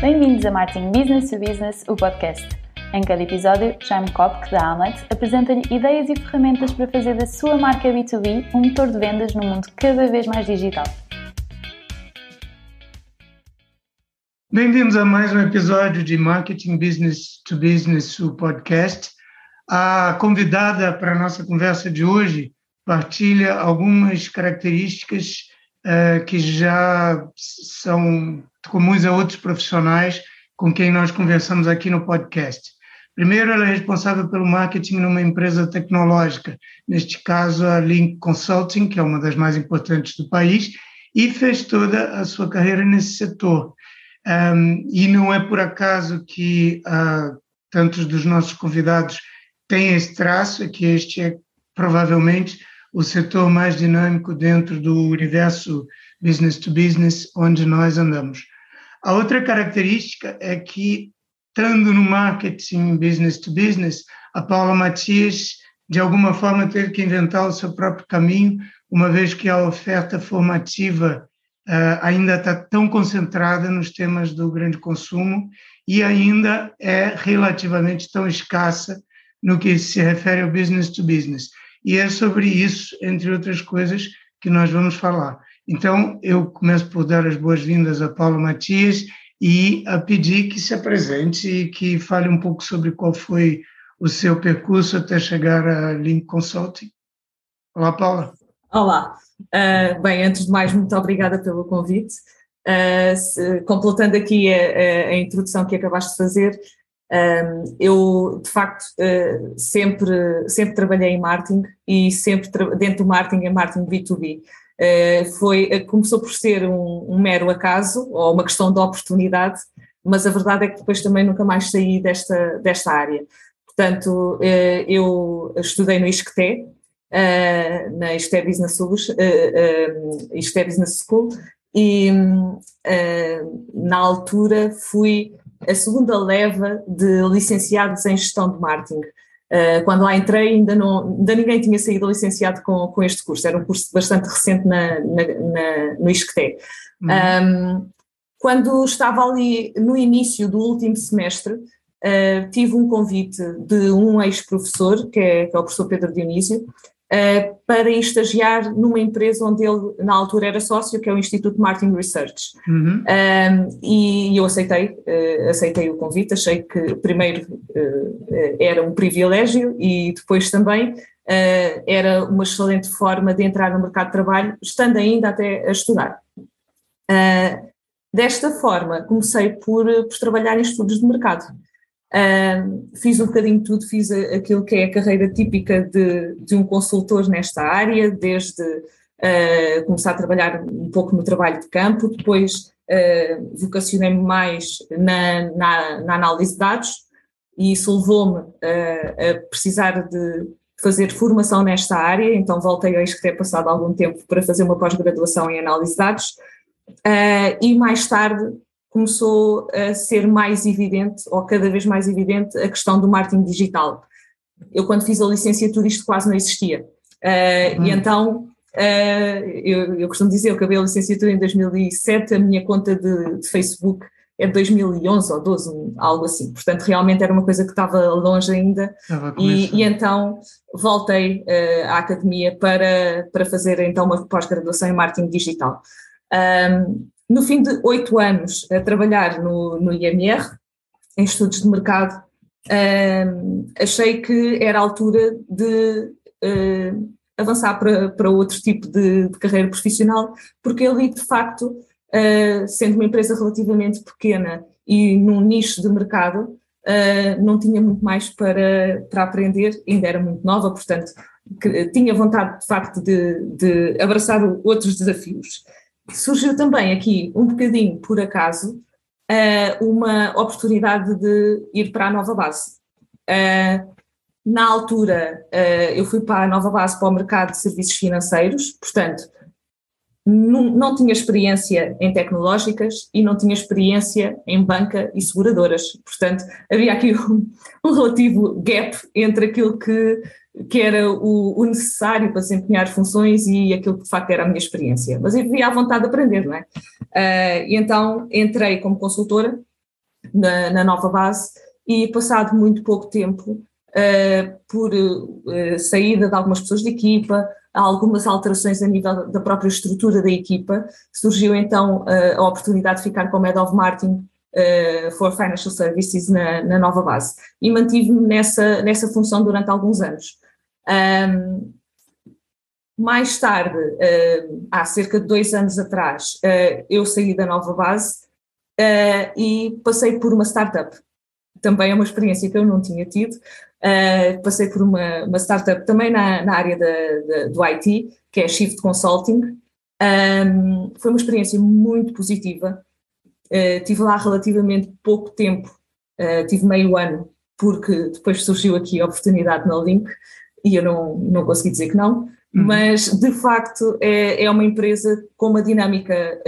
Bem-vindos a Marketing Business to Business, o podcast. Em cada episódio, Jaime Kopk, da Amlet, apresenta-lhe ideias e ferramentas para fazer da sua marca B2B um motor de vendas num mundo cada vez mais digital. Bem-vindos a mais um episódio de Marketing Business to Business, o podcast. A convidada para a nossa conversa de hoje partilha algumas características uh, que já são comuns a outros profissionais com quem nós conversamos aqui no podcast. Primeiro, ela é responsável pelo marketing numa empresa tecnológica, neste caso a Link Consulting, que é uma das mais importantes do país, e fez toda a sua carreira nesse setor. Um, e não é por acaso que uh, tantos dos nossos convidados têm esse traço, é que este é provavelmente o setor mais dinâmico dentro do universo business to business onde nós andamos. A outra característica é que, estando no marketing business to business, a Paula Matias, de alguma forma, teve que inventar o seu próprio caminho, uma vez que a oferta formativa uh, ainda está tão concentrada nos temas do grande consumo e ainda é relativamente tão escassa no que se refere ao business to business. E é sobre isso, entre outras coisas, que nós vamos falar. Então, eu começo por dar as boas-vindas a Paulo Matias e a pedir que se apresente e que fale um pouco sobre qual foi o seu percurso até chegar a Link Consulting. Olá, Paula. Olá. Uh, bem, antes de mais, muito obrigada pelo convite. Uh, se, completando aqui a, a, introdução que acabaste de fazer, um, eu, de facto, uh, sempre, sempre trabalhei em marketing e sempre dentro do marketing é marketing B2B. Uh, foi, uh, começou por ser um, um, mero acaso ou uma questão de oportunidade, mas a verdade é que depois também nunca mais saí desta, desta área. Portanto, eu estudei no ISCTE, na ISCTE Business, ISCTE Business School e na altura fui a segunda leva de licenciados em gestão de marketing. Uh, quando lá entrei, ainda, não, ainda ninguém tinha saído licenciado com, com este curso, era um curso bastante recente na, na, na no ISCTE. Uhum. Um, quando estava ali no início do último semestre, uh, tive um convite de um ex-professor, que, é, que é o professor Pedro Dionísio, uh, para estagiar numa empresa onde ele, na altura, era sócio, que é o Instituto Marketing Research. Uhum. Um, e eu aceitei, uh, aceitei o convite, achei que primeiro uh, era um privilégio e depois também era uma excelente forma de entrar no mercado de trabalho, estando ainda até a estudar. desta forma, comecei por, por trabalhar em estudos de mercado. Uh, fiz um bocadinho de tudo, fiz aquilo que é a carreira típica de, de um consultor nesta área, desde uh, começar a trabalhar um pouco no trabalho de campo, depois uh, vocacionei-me mais na, na, na, análise de dados, e isso levou-me a precisar de fazer formação nesta área, então voltei a ter passado algum tempo para fazer uma pós-graduação em análise de dados, e mais tarde começou a ser mais evidente, ou cada vez mais evidente, a questão do marketing digital. Eu, quando fiz a licenciatura, isto quase não existia. Uh. E então, uh, eu, eu, costumo dizer, eu acabei a licenciatura em 2007, a minha conta de, de Facebook é de 2011 ou 12, algo assim. Portanto, realmente era uma coisa que estava longe ainda. E, e, então voltei uh, à academia para, para fazer então uma pós-graduação em marketing digital. Um, no fim de oito anos a trabalhar no, no IMR, em estudos de mercado, uh, achei que era a altura de uh, avançar para, para outro tipo de, de, carreira profissional, porque ali, de facto, uh, sendo uma empresa relativamente pequena e num nicho de mercado, não tinha muito mais para, para aprender, ainda era muito nova, portanto, que, tinha vontade, de facto, de, de abraçar outros desafios surgiu também aqui, um bocadinho por acaso, uh, uma oportunidade de ir para a nova base. Uh, na altura, uh, eu fui para a nova base para o mercado de serviços financeiros, portanto, não, não tinha experiência em tecnológicas e não tinha experiência em banca e seguradoras. Portanto, havia aqui um, um relativo gap entre aquilo que que era o, o, necessário para desempenhar funções e aquilo que de facto era a minha experiência. Mas eu vivia à vontade de aprender, não é? Uh, e então entrei como consultora na, na nova base e passado muito pouco tempo, uh, por uh, saída de algumas pessoas da equipa, algumas alterações a nível da própria estrutura da equipa, surgiu então a oportunidade de ficar como Head of Marketing for Financial Services na, na nova base e mantive-me nessa, nessa função durante alguns anos. Um, mais tarde, há cerca de dois anos atrás, eu saí da nova base e passei por uma startup também é uma experiência que eu não tinha tido. Uh, passei por uma, uma startup também na, na área do IT, que é Shift Consulting. Um, foi uma experiência muito positiva. Uh, tive lá relativamente pouco tempo, uh, tive meio ano, porque depois surgiu aqui a oportunidade na Link e eu não, não consegui dizer que não. Uhum. Mas de facto é, é uma empresa com uma dinâmica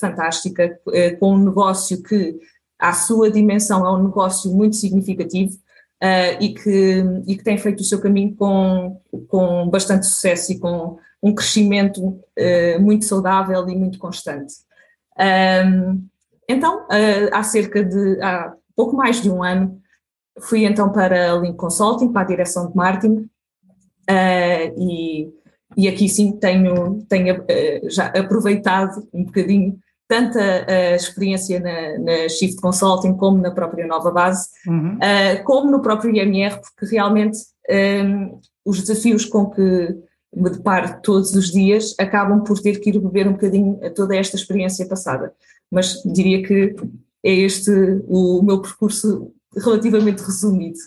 fantástica, com um negócio que à sua dimensão, é um negócio muito significativo uh, e, que, e que tem feito o seu caminho com, com bastante sucesso e com um crescimento uh, muito saudável e muito constante. Um, então, uh, há cerca de, há pouco mais de um ano, fui então para a Link Consulting, para a direção de marketing, e, e aqui sim tenho, tenho já aproveitado um bocadinho tanto a, experiência na, na, Shift Consulting como na própria Nova Base, uhum. uh, como no próprio IMR, porque realmente um, os desafios com que me deparo todos os dias acabam por ter que ir beber um bocadinho toda esta experiência passada. Mas diria que é este o meu percurso relativamente resumido.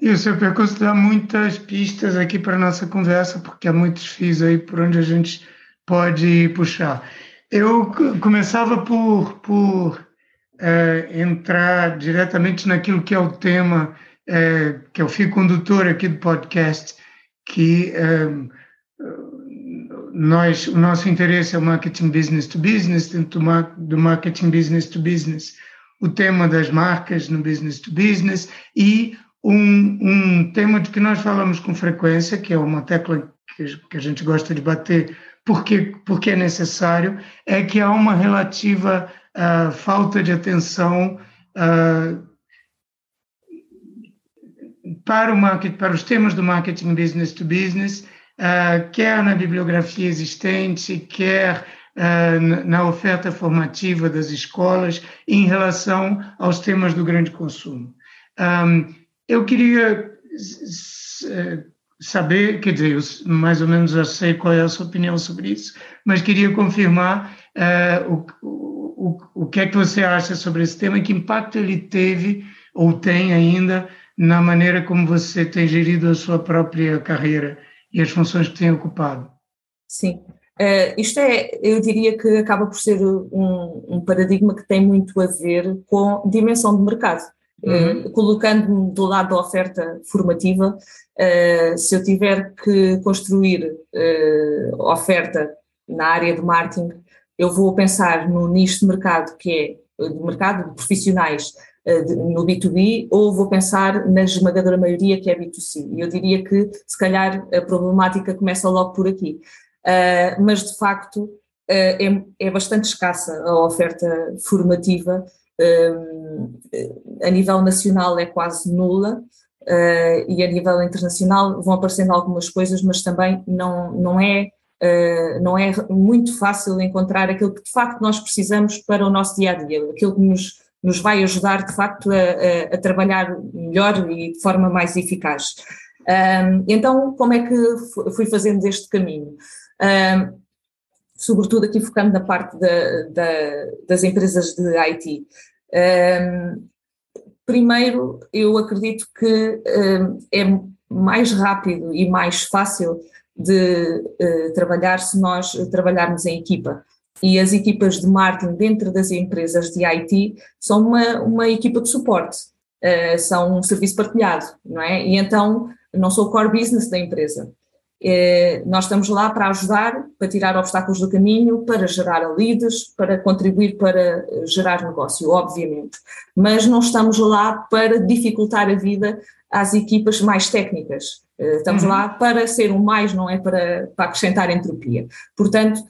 E o seu percurso dá muitas pistas aqui para a nossa conversa, porque há muitos fios aí por onde a gente pode puxar. Eu começava por, por é, entrar diretamente naquilo que é o tema, é, que é o fio condutor aqui do podcast, que é, nós, o nosso interesse é o marketing business to business, dentro do marketing business to business, o tema das marcas no business to business e um, um tema de que nós falamos com frequência, que é uma tecla que, que a gente gosta de bater porque, porque é necessário, é que há uma relativa uh, falta de atenção uh, para o marketing, para os temas do marketing business to business, uh, quer na bibliografia existente, quer na oferta formativa das escolas em relação aos temas do grande consumo. Um, eu queria saber, quer dizer, eu mais ou menos já sei qual é a sua opinião sobre isso, mas queria confirmar uh, o, o, o que é que você acha sobre esse tema e que impacto ele teve ou tem ainda na maneira como você tem gerido a sua própria carreira e as funções que tem ocupado. Sim, uh, isto é, eu diria que acaba por ser um, um paradigma que tem muito a ver com dimensão de mercado. Uhum. Uh, colocando-me do lado da oferta formativa, uh, se eu tiver que construir oferta na área de marketing, eu vou pensar no nicho de mercado que é de mercado de profissionais no B2B ou vou pensar na esmagadora maioria que é B2C. E eu diria que se calhar a problemática começa logo por aqui. mas de facto é, é bastante escassa a oferta formativa a nível nacional é quase nula uh, e a nível internacional vão aparecendo algumas coisas, mas também não, não é Uh, não é muito fácil encontrar aquilo que de facto nós precisamos para o nosso dia a dia, aquilo que nos, nos vai ajudar de facto a, a, trabalhar melhor e de forma mais eficaz. Então, como é que fui fazendo este caminho? Sobretudo aqui focando na parte da, da, das empresas de IT. Primeiro, eu acredito que é mais rápido e mais fácil de uh, trabalhar se nós trabalharmos em equipa. E as equipas de marketing dentro das empresas de IT são uma, uma equipa de suporte, uh, são um serviço partilhado, não é? E então não sou o core business da empresa. É, nós estamos lá para ajudar, para tirar obstáculos do caminho, para gerar leads, para contribuir para gerar negócio, obviamente. Mas não estamos lá para dificultar a vida às equipas mais técnicas. É, estamos uhum. lá para ser um mais, não é para, para acrescentar entropia. Portanto,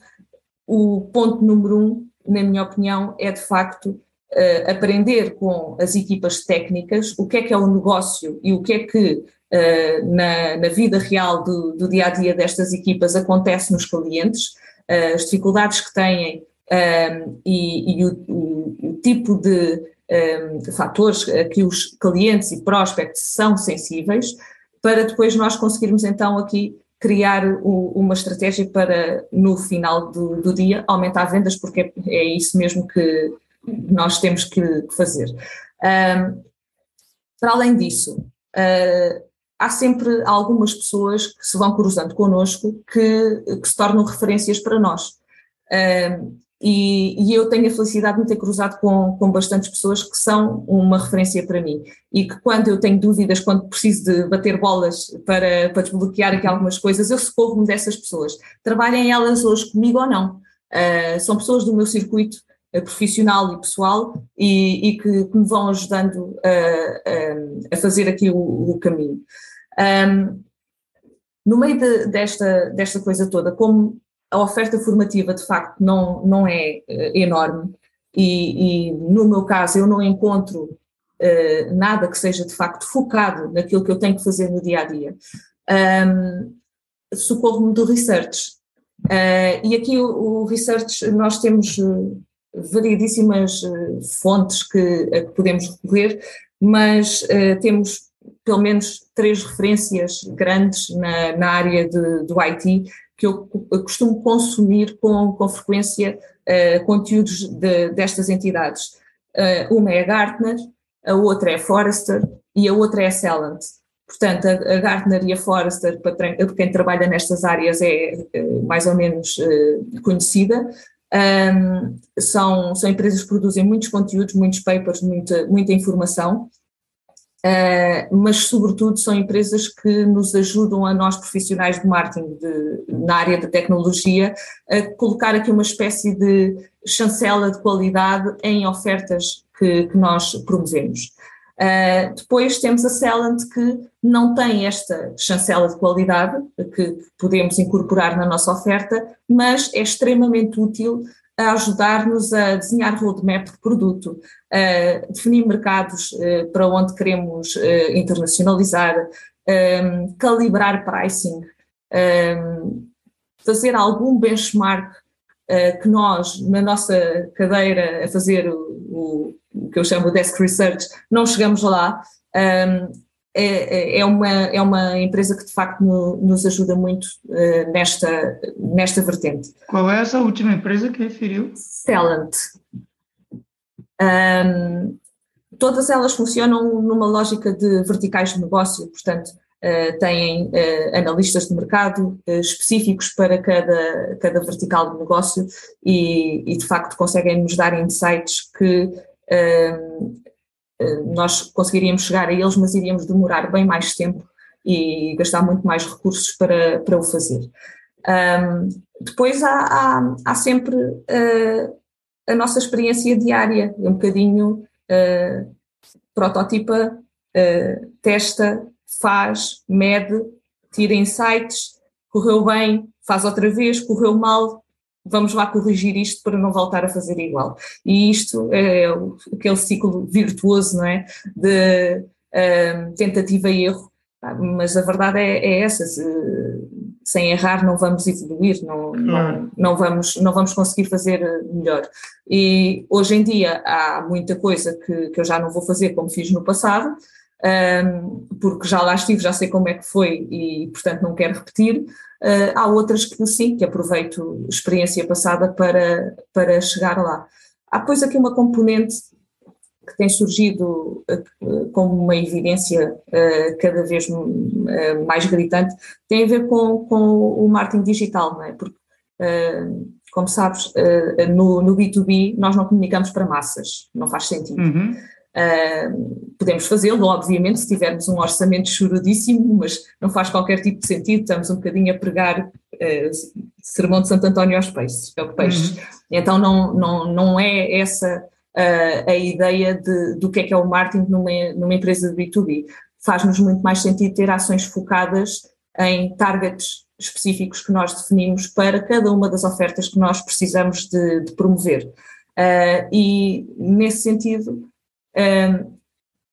o ponto número um, na minha opinião, é de facto uh, aprender com as equipas técnicas o que é que é o negócio e o que é que uh, na, na, vida real do, do, dia a dia destas equipas acontece nos clientes, uh, as dificuldades que têm e, e o, o, o, tipo de um, fatores a que os clientes e prospects são sensíveis, para depois nós conseguirmos então aqui criar o, uma estratégia para, no final do, do, dia, aumentar vendas, porque é, isso mesmo que nós temos que fazer. Um, para além disso, uh, há sempre algumas pessoas que se vão cruzando connosco que, que se tornam referências para nós. Um, e, e, eu tenho a felicidade de me ter cruzado com, com bastantes pessoas que são uma referência para mim e que quando eu tenho dúvidas, quando preciso de bater bolas para, para desbloquear aqui algumas coisas, eu socorro-me dessas pessoas. Trabalhem elas hoje comigo ou não. Uh, são pessoas do meu circuito uh, profissional e pessoal e, e que, que, me vão ajudando a, a fazer aqui o, o caminho. Um, no meio de, desta, desta coisa toda, como a oferta formativa de facto não, não é uh, enorme e, e, no meu caso eu não encontro uh, nada que seja de facto focado naquilo que eu tenho que fazer no dia a dia. Um, Socorro-me do research. Uh, e aqui o, o, research nós temos variedíssimas fontes que, a que podemos recorrer, mas temos pelo menos três referências grandes na, na área de, do IT que eu costumo consumir com, com frequência uh, conteúdos de, destas entidades. Uh, uma é a Gartner, a outra é a Forrester e a outra é a Celent. Portanto, a, a Gartner e a Forrester, para quem trabalha nestas áreas, é, é mais ou menos uh, conhecida. Um, são, são empresas que produzem muitos conteúdos, muitos papers, muita, muita informação Uh, mas sobretudo são empresas que nos ajudam a nós profissionais de marketing de, na área da tecnologia a colocar aqui uma espécie de chancela de qualidade em ofertas que, que nós promovemos. Uh, depois temos a Celent que não tem esta chancela de qualidade que podemos incorporar na nossa oferta, mas é extremamente útil a ajudar-nos a desenhar roadmap de produto, a definir mercados eh, para onde queremos eh, internacionalizar, ehm, calibrar pricing, ehm, fazer algum benchmark eh, que nós, na nossa cadeira, a fazer o, o que eu chamo de desk research, não chegamos lá. Ehm, é, é, é, uma, é uma empresa que de facto no, nos ajuda muito uh, nesta, nesta vertente. Qual é essa última empresa que referiu? Celent. Um, todas elas funcionam numa lógica de verticais de negócio, portanto, uh, têm uh, analistas de mercado específicos para cada, cada vertical de negócio e, e, de facto conseguem nos dar insights que nós conseguiríamos chegar a eles, mas iríamos demorar bem mais tempo e gastar muito mais recursos para, para o fazer. Um, depois há, há, há sempre uh, a nossa experiência diária, um bocadinho uh, prototipa, uh, testa, faz, mede, tira insights, correu bem, faz outra vez, correu mal, vamos lá corrigir isto para não voltar a fazer igual. E isto é aquele ciclo virtuoso, não é? De tentativa e erro, mas a verdade é, é essa, se, sem errar não vamos evoluir, não, não, não, vamos, não vamos conseguir fazer melhor. E hoje em dia há muita coisa que, que eu já não vou fazer como fiz no passado, um, porque já lá estive, já sei como é que foi e, portanto, não quero repetir. Uh, há outras que sim, que aproveito experiência passada para, para chegar lá. Há, pois, aqui uma componente que tem surgido uh, como uma evidência uh, cada vez mais gritante, tem a ver com, com o marketing digital, não é? Porque, como sabes, no, no B2B nós não comunicamos para massas, não faz sentido. Uhum. Uh, podemos fazê-lo, obviamente, se tivermos um orçamento churudíssimo, mas não faz qualquer tipo de sentido, estamos um bocadinho a pregar uh, Sermão de Santo António aos peixes. É peixes. Uhum. Então não, não, não é essa uh, a ideia de, do que é que é o marketing numa, numa empresa de B2B. Faz-nos muito mais sentido ter ações focadas em targets específicos que nós definimos para cada uma das ofertas que nós precisamos de, de promover. Uh, e, nesse sentido,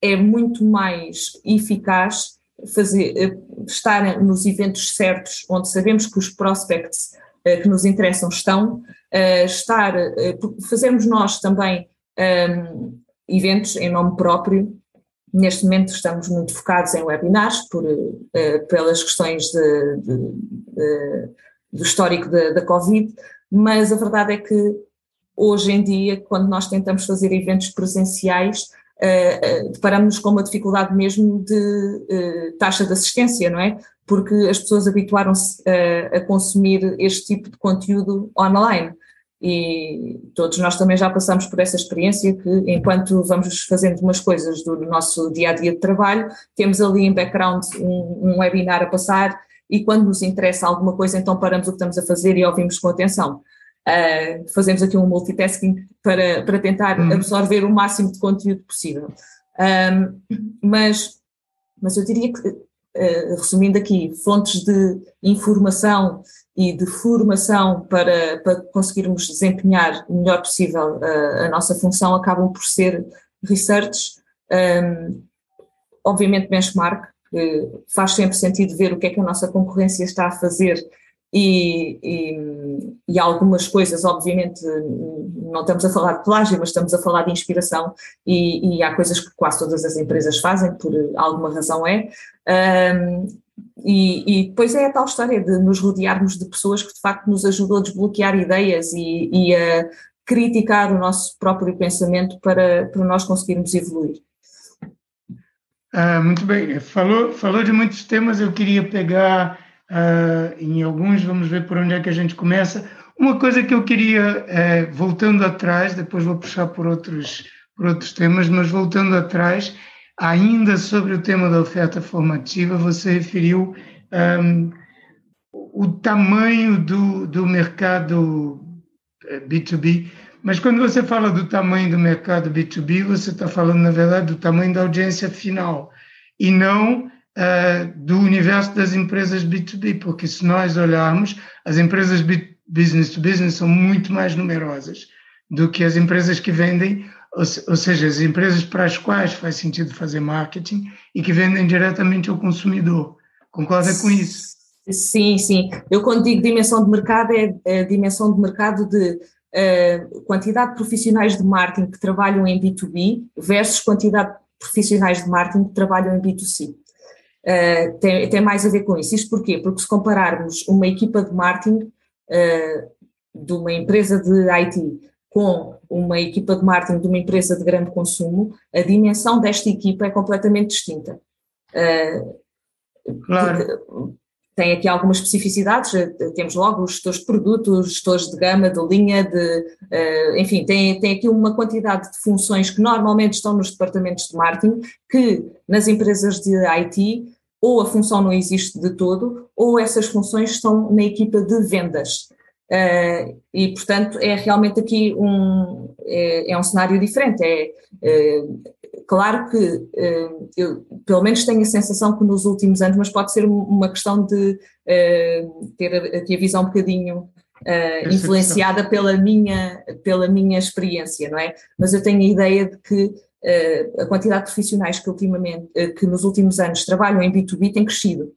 é muito mais eficaz fazer, uh, estar nos eventos certos, onde sabemos que os prospects que nos interessam estão, estar, fazermos nós também eventos em nome próprio. Neste momento estamos muito focados em webinars, por, pelas questões de, de, de, do histórico da Covid, mas a verdade é que hoje em dia, quando nós tentamos fazer eventos presenciais, uh, uh, deparamos com uma dificuldade mesmo de uh, taxa de assistência, não é? Porque as pessoas habituaram-se a consumir este tipo de conteúdo online. E todos nós também já passamos por essa experiência que, enquanto vamos fazendo umas coisas do nosso dia a dia de trabalho, temos ali em background um, um webinar a passar e quando nos interessa alguma coisa, então paramos o que estamos a fazer e ouvimos com atenção. Uh, fazemos aqui um multitasking para, para tentar uhum. absorver o máximo de conteúdo possível. Um, mas, mas eu diria que, uh, resumindo aqui, fontes de informação e de formação para, para conseguirmos desempenhar o melhor possível uh, a nossa função acabam por ser research, um, obviamente benchmark, que faz sempre sentido ver o que é que a nossa concorrência está a fazer e, e, e, algumas coisas, obviamente, não estamos a falar de plágio, mas estamos a falar de inspiração e, e há coisas que quase todas as empresas fazem, por alguma razão é. Um, e, depois é a tal história de nos rodearmos de pessoas que de facto nos ajudam a desbloquear ideias e, e a criticar o nosso próprio pensamento para, para nós conseguirmos evoluir. Ah, muito bem, falou, falou de muitos temas, eu queria pegar Uh, em alguns, vamos ver por onde é que a gente começa. Uma coisa que eu queria, é, voltando atrás, depois vou puxar por outros, por outros temas, mas voltando atrás, ainda sobre o tema da oferta formativa, você referiu um, o tamanho do, do mercado B2B, é, mas quando você fala do tamanho do mercado B2B, você está falando, na verdade, do tamanho da audiência final, e não uh, do universo das empresas B2B, porque se nós olharmos, as empresas B, business to business são muito mais numerosas do que as empresas que vendem, ou, ou seja, as empresas para as quais faz sentido fazer marketing e que vendem diretamente ao consumidor. Concorda com isso? Sim, sim. Eu quando digo dimensão de mercado é a dimensão de mercado de uh, quantidade de profissionais de marketing que trabalham em B2B versus quantidade de profissionais de marketing que trabalham em B2C. Uh, tem, tem mais a ver com isso. Isto porquê? Porque se compararmos uma equipa de marketing uh, de uma empresa de IT com uma equipa de marketing de uma empresa de grande consumo, a dimensão desta equipa é completamente distinta. Uh, claro. Tem aqui algumas especificidades, temos logo os gestores de produtos, gestores de gama, de linha, de, enfim, tem, tem aqui uma quantidade de funções que normalmente estão nos departamentos de marketing, que nas empresas de IT ou a função não existe de todo, ou essas funções estão na equipa de vendas. Uh, e, portanto, é realmente aqui um, é, é um cenário diferente. É, é claro que uh, eu, pelo menos, tenho a sensação que nos últimos anos, mas pode ser uma questão de ter aqui a visão um bocadinho influenciada pela minha, pela minha experiência, não é? Mas eu tenho a ideia de que eh, a quantidade de profissionais que ultimamente, eh, que nos últimos anos trabalham em B2B tem crescido.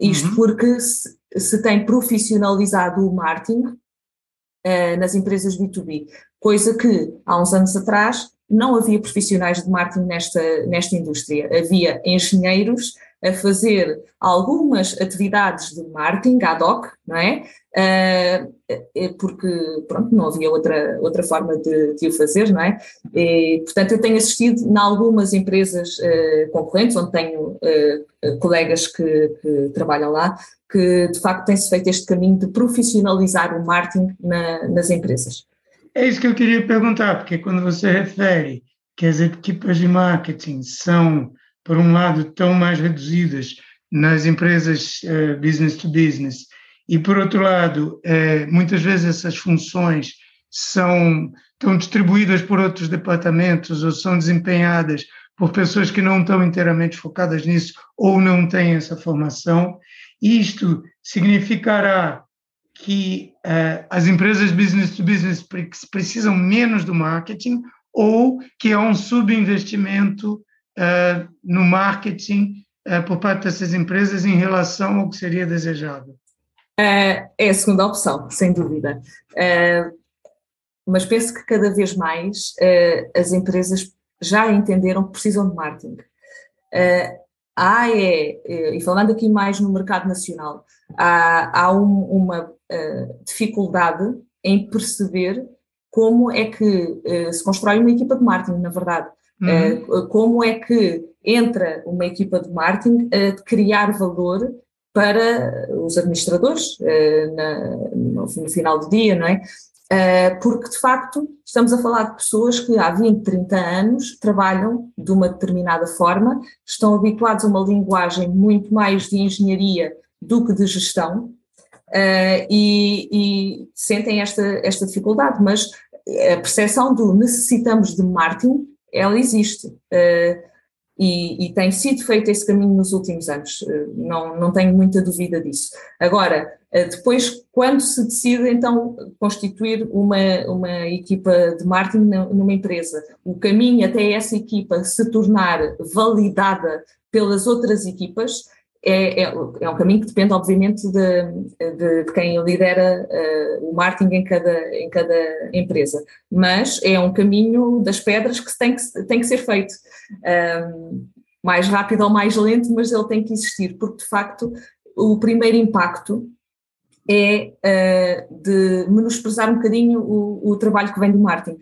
Isto uhum. porque se, se, tem profissionalizado o marketing uh, nas empresas B2B, coisa que há uns anos atrás não havia profissionais de marketing nesta, nesta indústria. Havia engenheiros a fazer algumas atividades de marketing ad hoc, não é? Uh, porque, pronto, não havia outra, outra forma de, de o fazer, não é? E, portanto, eu tenho assistido em algumas empresas uh, concorrentes, onde tenho uh, colegas que, que, trabalham lá, que de facto tem-se feito este caminho de profissionalizar o marketing na, nas empresas. É isso que eu queria perguntar, porque quando você refere que as equipas de marketing são, por um lado, tão mais reduzidas nas empresas uh, business to business, e por outro lado, uh, muitas vezes essas funções são estão distribuídas por outros departamentos ou são desempenhadas por pessoas que não estão inteiramente focadas nisso ou não têm essa formação. Isto significará que uh, as empresas business to business precisam menos do marketing ou que é um subinvestimento no marketing uh, por parte dessas empresas em relação ao que seria desejável? é a segunda opção, sem dúvida. mas penso que cada vez mais as empresas já entenderam que precisam de marketing. há é, e falando aqui mais no mercado nacional, há, há um, uma dificuldade em perceber como é que se constrói uma equipa de marketing, na verdade. Uhum. Uh, como é que entra uma equipa de marketing a criar valor para os administradores na, no, final do dia, não é? porque, de facto, estamos a falar de pessoas que há 20, 30 anos trabalham de uma determinada forma, estão habituados a uma linguagem muito mais de engenharia do que de gestão, e, e, sentem esta, esta dificuldade, mas a percepção do necessitamos de marketing, ela existe. Uh, e, e, tem sido feito esse caminho nos últimos anos, uh, não, não tenho muita dúvida disso. Agora, depois, quando se decide então constituir uma, uma equipa de marketing numa empresa, o caminho até essa equipa se tornar validada pelas outras equipas é, é, é, um caminho que depende, obviamente, de, de, de quem lidera uh, o marketing em cada, em cada empresa, mas é um caminho das pedras que tem que, tem que ser feito. Um, mais rápido ou mais lento, mas ele tem que existir, porque de facto o primeiro impacto é uh, de menosprezar um bocadinho o, o trabalho que vem do marketing.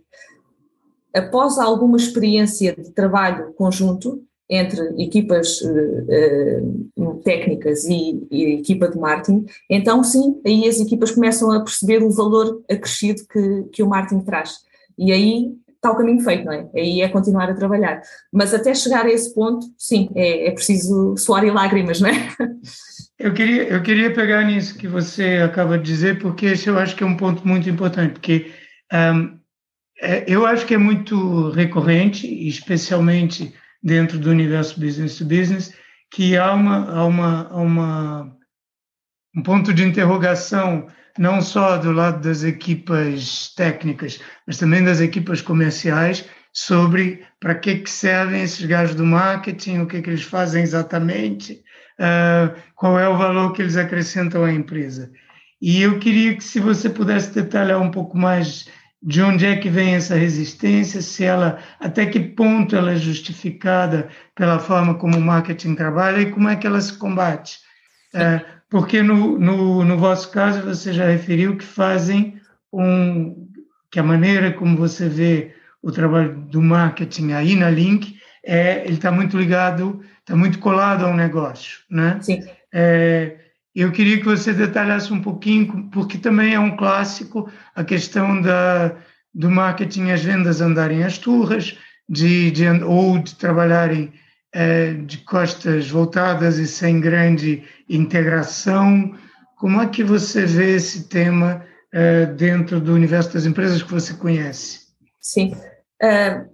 Após alguma experiência de trabalho conjunto, entre equipas uh, técnicas e, e, equipa de marketing, então sim, aí as equipas começam a perceber o valor acrescido que, que o marketing traz. E aí está o caminho feito, não é? Aí é continuar a trabalhar. Mas até chegar a esse ponto, sim, é, é preciso suar e lágrimas, não é? Eu queria, eu queria pegar nisso que você acaba de dizer, porque esse eu acho que é um ponto muito importante, porque um, é, eu acho que é muito recorrente, especialmente dentro do universo business to business, que há, uma, há, uma, uma, um ponto de interrogação não só do lado das equipas técnicas, mas também das equipas comerciais sobre para que, que servem esses gajos do marketing, o que, que eles fazem exatamente, uh, qual é o valor que eles acrescentam à empresa. E eu queria que, se você pudesse detalhar um pouco mais de onde é que vem essa resistência, se ela, até que ponto ela é justificada pela forma como o marketing trabalha e como é que ela se combate. É, porque no, no, no vosso caso você já referiu que fazem um, que a maneira como você vê o trabalho do marketing aí na Link é ele está muito ligado, está muito colado ao negócio, né? Sim. É, eu queria que você detalhasse um pouquinho, porque também é um clássico a questão da, do marketing as vendas andarem às turras, de, de, ou de trabalharem é, de costas voltadas e sem grande integração. Como é que você vê esse tema é, dentro do universo das empresas que você conhece? Sim. Uh,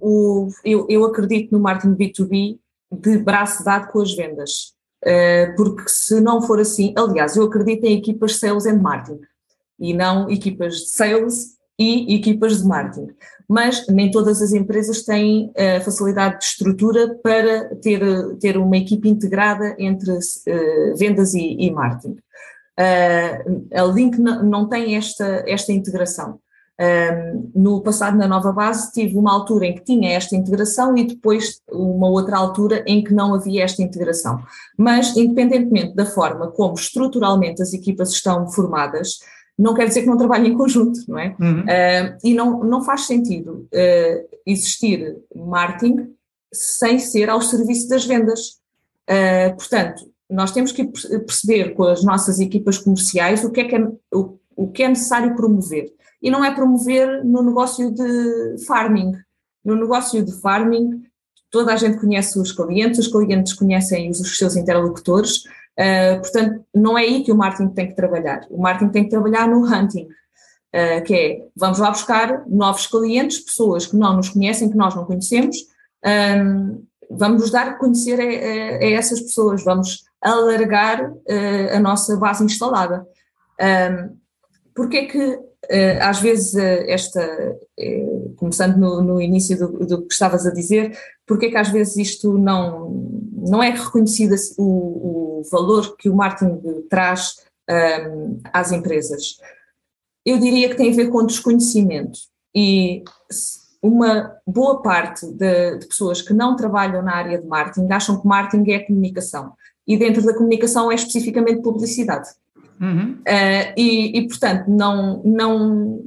o, eu, eu acredito no marketing B2B de braço dado com as vendas. Eh, porque se não for assim, aliás, eu acredito em equipas sales and marketing e não equipas de sales e equipas de marketing. Mas nem todas as empresas têm a eh, facilidade de estrutura para ter, ter uma equipe integrada entre uh, vendas e, e marketing. A Link não tem esta, esta integração. Um, no passado, na nova base, tive uma altura em que tinha esta integração e depois uma outra altura em que não havia esta integração. Mas, independentemente da forma como estruturalmente as equipas estão formadas, não quer dizer que não trabalhem em conjunto, não é? Uhum. Uh, e não, não faz sentido uh, existir marketing sem ser ao serviço das vendas. Uh, portanto, nós temos que perceber com as nossas equipas comerciais o que é, que é, o, o que é necessário promover e não é promover no negócio de farming. No negócio de farming, toda a gente conhece os clientes, os clientes conhecem os, seus interlocutores, uh, portanto, não é aí que o marketing tem que trabalhar. O marketing tem que trabalhar no hunting, uh, que é vamos lá buscar novos clientes, pessoas que não nos conhecem, que nós não conhecemos, ehm, vamos nos dar a conhecer a, a, a essas pessoas, vamos alargar uh, a nossa base instalada. Um, Porquê é que às vezes esta, começando no, no início do, do, que estavas a dizer, porque é que às vezes isto não, não é reconhecido o, o valor que o marketing traz um, às empresas? Eu diria que tem a ver com desconhecimento e uma boa parte de, de, pessoas que não trabalham na área de marketing acham que marketing é comunicação e dentro da comunicação é especificamente publicidade. Uhum. Uh, e, e, portanto, não, não,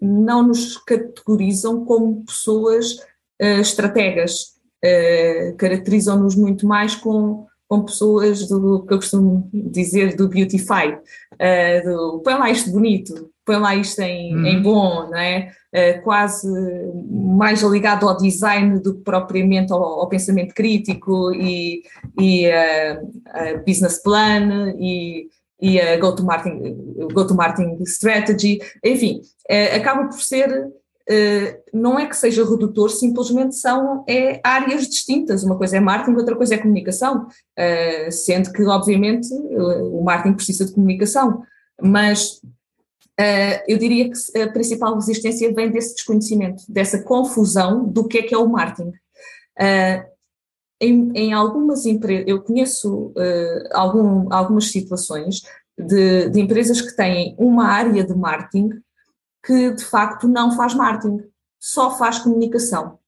não nos categorizam como pessoas uh, estrategas, uh, caracterizam-nos muito mais com, com pessoas do que eu costumo dizer do beautify, uh, do põe lá isto bonito, põe lá isto em, uhum. em bom, não é? Uh, quase mais ligado ao design do que propriamente ao, ao pensamento crítico e, e uh, business plan e, e a go-to-marketing go -marketing strategy, enfim, acaba por ser Uh, não é que seja redutor, simplesmente são é, áreas distintas. Uma coisa é marketing, outra coisa é comunicação, uh, sendo que, obviamente, uh, o marketing precisa de comunicação, mas eu diria que a principal resistência vem desse desconhecimento, dessa confusão do que é que é o marketing. Em, em, algumas empresas, eu conheço algum, algumas situações de, de empresas que têm uma área de marketing que de facto não faz marketing, só faz comunicação.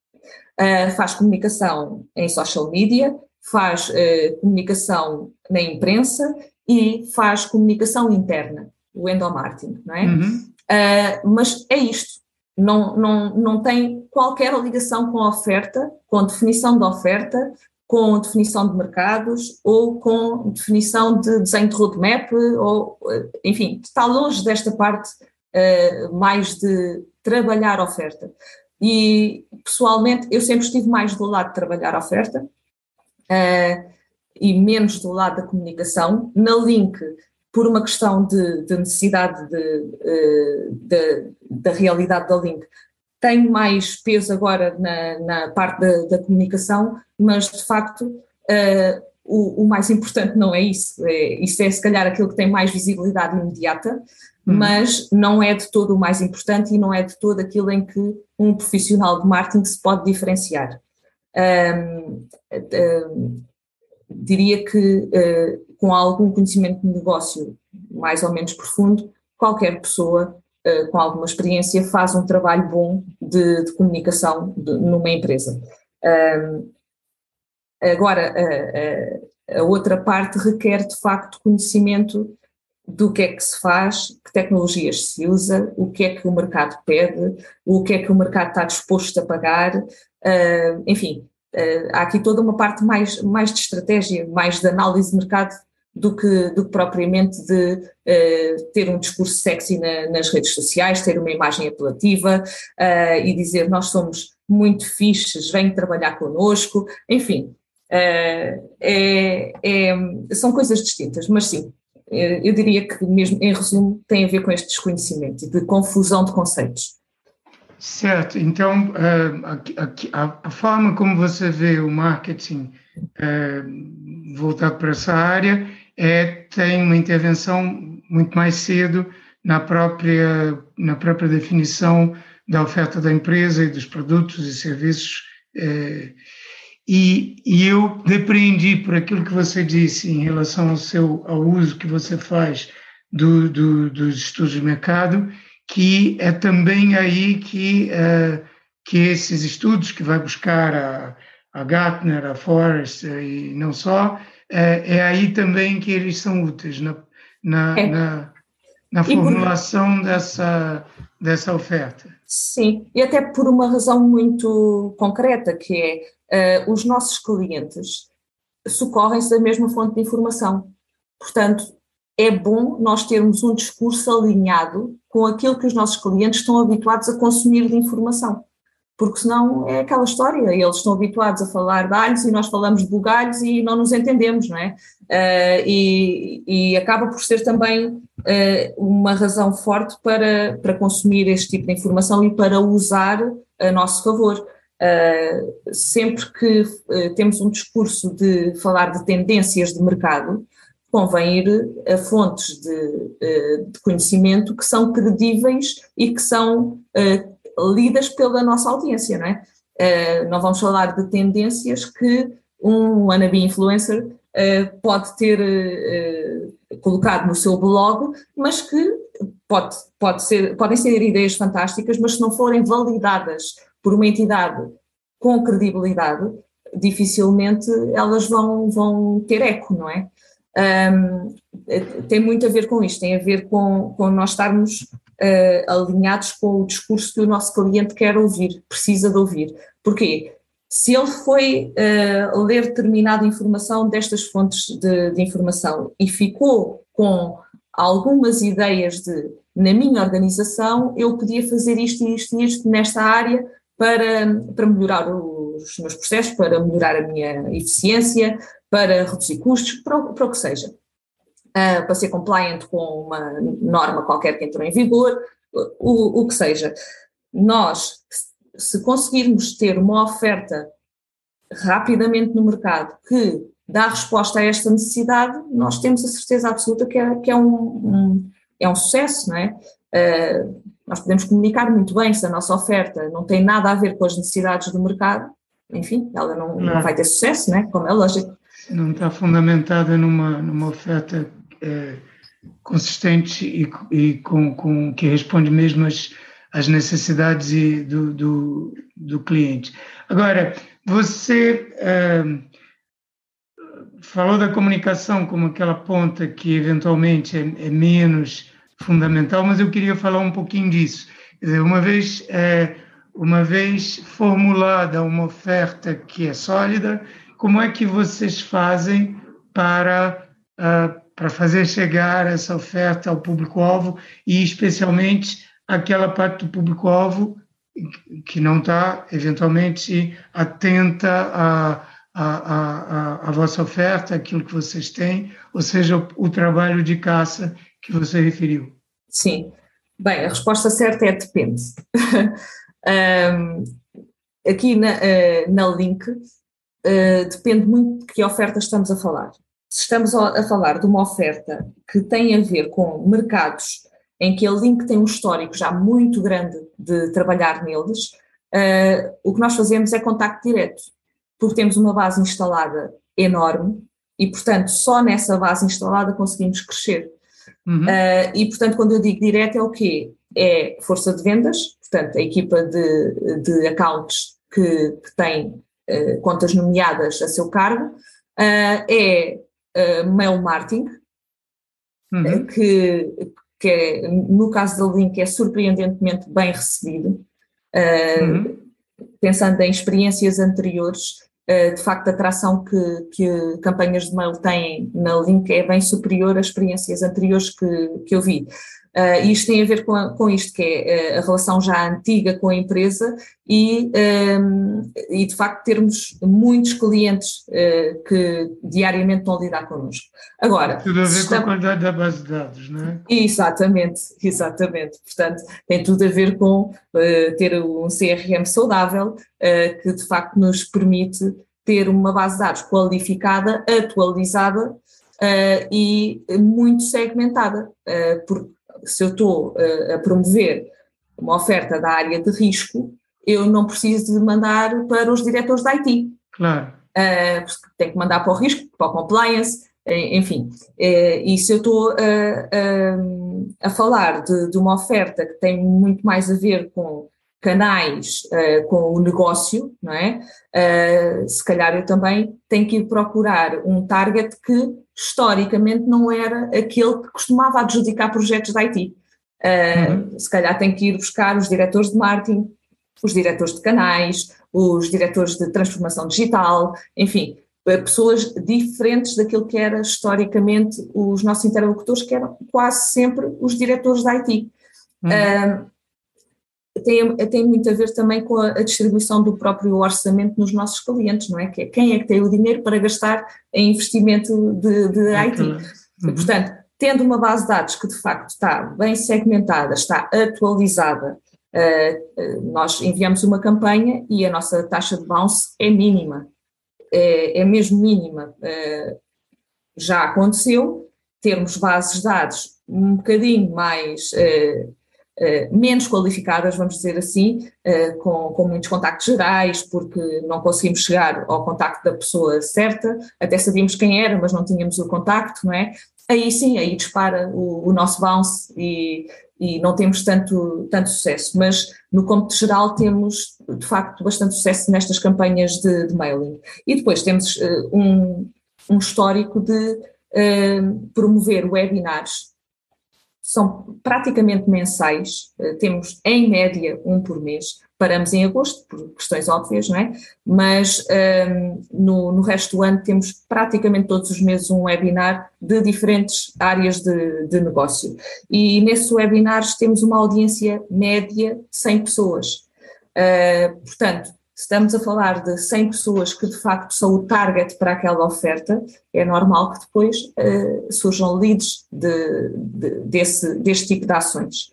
Uh, faz comunicação em social media, faz uh, comunicação na imprensa e faz comunicação interna, o endomarketing, não é? Uhum. Uh, mas é isto, não, não, não tem qualquer ligação com a oferta, com a definição da oferta, com definição de mercados ou com definição de desenho de roadmap, ou, enfim, está longe desta parte uh, mais de trabalhar oferta. E, pessoalmente, eu sempre estive mais do lado de trabalhar oferta uh, e menos do lado da comunicação. Na Link, por uma questão de, de necessidade de, de, da realidade da Link, tenho mais peso agora na, na parte da, da, comunicação, mas de facto uh, o, o, mais importante não é isso. É, isso é se calhar aquilo que tem mais visibilidade imediata, Hum. mas não é de todo o mais importante e não é de todo aquilo em que um profissional de marketing se pode diferenciar. Um, um, diria que uh, com algum conhecimento de negócio mais ou menos profundo, qualquer pessoa uh, com alguma experiência faz um trabalho bom de, de comunicação de, numa empresa. Um, agora, a, outra parte requer de facto conhecimento do que é que se faz, que tecnologias se usa, o que é que o mercado pede, o que é que o mercado está disposto a pagar, uh, enfim, uh, há aqui toda uma parte mais, mais de estratégia, mais de análise de mercado do que, do que propriamente de uh, ter um discurso sexy na, nas redes sociais, ter uma imagem apelativa e dizer nós somos muito fixes, vem trabalhar connosco, enfim, é, é, são coisas distintas, mas sim, eu diria que, mesmo em resumo, tem a ver com este desconhecimento, de confusão de conceitos. Certo, então a, a, a forma como você vê o marketing voltado para essa área é tem uma intervenção muito mais cedo na própria na própria definição da oferta da empresa e dos produtos e serviços é, e, e, eu depreendi por aquilo que você disse em relação ao seu ao uso que você faz do, do, dos estudos de mercado, que é também aí que, uh, que esses estudos que vai buscar a, a Gartner, a Forrester e não só, é, é aí também que eles são úteis na, na, é. na, na formulação por... dessa, dessa oferta. Sim, e até por uma razão muito concreta, que é uh, os nossos clientes socorrem-se da mesma fonte de informação. Portanto, é bom nós termos um discurso alinhado com aquilo que os nossos clientes estão habituados a consumir de informação. Porque senão é aquela história, eles estão habituados a falar de alhos e nós falamos de bugalhos e não nos entendemos, não é? Uh, e, e, acaba por ser também uh, uma razão forte para, para consumir este tipo de informação e para usar a nosso favor. Uh, sempre que temos um discurso de falar de tendências de mercado, convém ir a fontes de, de conhecimento que são credíveis e que são lidas pela nossa audiência, não é? não vamos falar de tendências que um wannabe influencer pode ter colocado no seu blog, mas que pode, pode ser, podem ser ideias fantásticas, mas se não forem validadas por uma entidade com credibilidade, dificilmente elas vão, vão ter eco, não é? Um, tem muito a ver com isto, tem a ver com, com nós estarmos uh, alinhados com o discurso que o nosso cliente quer ouvir, precisa de ouvir. Porquê? Se ele foi uh, ler determinada informação destas fontes de, de informação e ficou com algumas ideias de, na minha organização, eu podia fazer isto e isto e isto nesta área para, para melhorar os meus processos, para melhorar a minha eficiência, para reduzir custos, para, o, para o que seja. Uh, para ser compliant com uma norma qualquer que entrou em vigor, o, o que seja. Nós, se conseguirmos ter uma oferta rapidamente no mercado que dá resposta a esta necessidade, nós temos a certeza absoluta que é, que é, um, um é um sucesso, não é? Uh, nós podemos comunicar muito bem se a nossa oferta não tem nada a ver com as necessidades do mercado, enfim, ela não, não. não vai ter sucesso, né? como é lógico. Não está fundamentada numa, numa oferta é, consistente e, e com, com, que responde mesmo às, às necessidades do, do, do cliente. Agora, você é, falou da comunicação como aquela ponta que eventualmente é, é menos fundamental, mas eu queria falar um pouquinho disso. Dizer, uma vez é, uma vez formulada uma oferta que é sólida, como é que vocês fazem para uh, para fazer chegar essa oferta ao público-alvo e especialmente aquela parte do público-alvo que não está eventualmente atenta a, a, a, vossa oferta, aquilo que vocês têm, ou seja, o, o trabalho de caça que você referiu? Sim. Bem, a resposta certa é depende. um, aqui na, uh, na link uh, depende muito de que oferta estamos a falar. Se estamos a, falar de uma oferta que tem a ver com mercados em que a link tem um histórico já muito grande de trabalhar neles, uh, o que nós fazemos é contacto direto, porque temos uma base instalada enorme e, portanto, só nessa base instalada conseguimos crescer. Uhum. Uh, e, portanto, quando eu digo direto é o quê? É força de vendas, portanto, a equipa de, de accounts que, que tem uh, contas nomeadas a seu cargo, uh, é mail marketing, uhum. que, que é, no caso da Link é surpreendentemente bem recebido, uhum. pensando em experiências anteriores, eh, de facto a atração que, que campanhas de mail têm na Link é bem superior às experiências anteriores que, que eu vi. Uh, isto tem a ver com, a, com isto, que é uh, a relação já antiga com a empresa e, um, e de facto termos muitos clientes uh, que diariamente estão a lidar connosco. Agora, tudo a ver está... com a qualidade da base de dados, não é? Exatamente, exatamente. Portanto, tem tudo a ver com ter um CRM saudável que de facto nos permite ter uma base de dados qualificada, atualizada e muito segmentada, porque se eu estou uh, a promover uma oferta da área de risco, eu não preciso de mandar para os diretores da IT. Claro. Uh, tenho que mandar para o risco, para o compliance, enfim. Uh, e se eu estou a falar de, de, uma oferta que tem muito mais a ver com canais, com o negócio, não é? se calhar eu também tenho que ir procurar um target que historicamente não era aquele que costumava adjudicar projetos de IT. Uh, uhum. Se calhar tem que ir buscar os diretores de marketing, os diretores de canais, os diretores de transformação digital, enfim, pessoas diferentes daquilo que era historicamente os nossos interlocutores, que eram quase sempre os diretores de IT. Uhum. Tem, tem muito a ver também com a, a, distribuição do próprio orçamento nos nossos clientes, não é? Que é quem é que tem o dinheiro para gastar em investimento de, de IT. Uhum. Portanto, tendo uma base de dados que de facto está bem segmentada, está atualizada, uh, nós enviamos uma campanha e a nossa taxa de bounce é mínima, é, é mesmo mínima. Uh, já aconteceu termos bases de dados um bocadinho mais uh, menos qualificadas, vamos dizer assim, uh, com, com muitos contactos gerais, porque não conseguimos chegar ao contacto da pessoa certa, até sabíamos quem era, mas não tínhamos o contacto, não é? Aí sim, aí dispara o, o nosso bounce e, e não temos tanto, tanto sucesso, mas no cômputo geral temos de facto bastante sucesso nestas campanhas de, de mailing. E depois temos uh, um, um histórico de uh, promover webinars são praticamente mensais, eh, temos em média um por mês, paramos em agosto, por questões óbvias, não é? Mas um, ehm, no, no, resto do ano temos praticamente todos os meses um webinar de diferentes áreas de, de negócio. E nesses webinars temos uma audiência média de 100 pessoas. Uh, portanto, estamos a falar de 100 pessoas que de facto são o target para aquela oferta, é normal que depois uh, surjam leads de, de, desse, deste tipo de ações.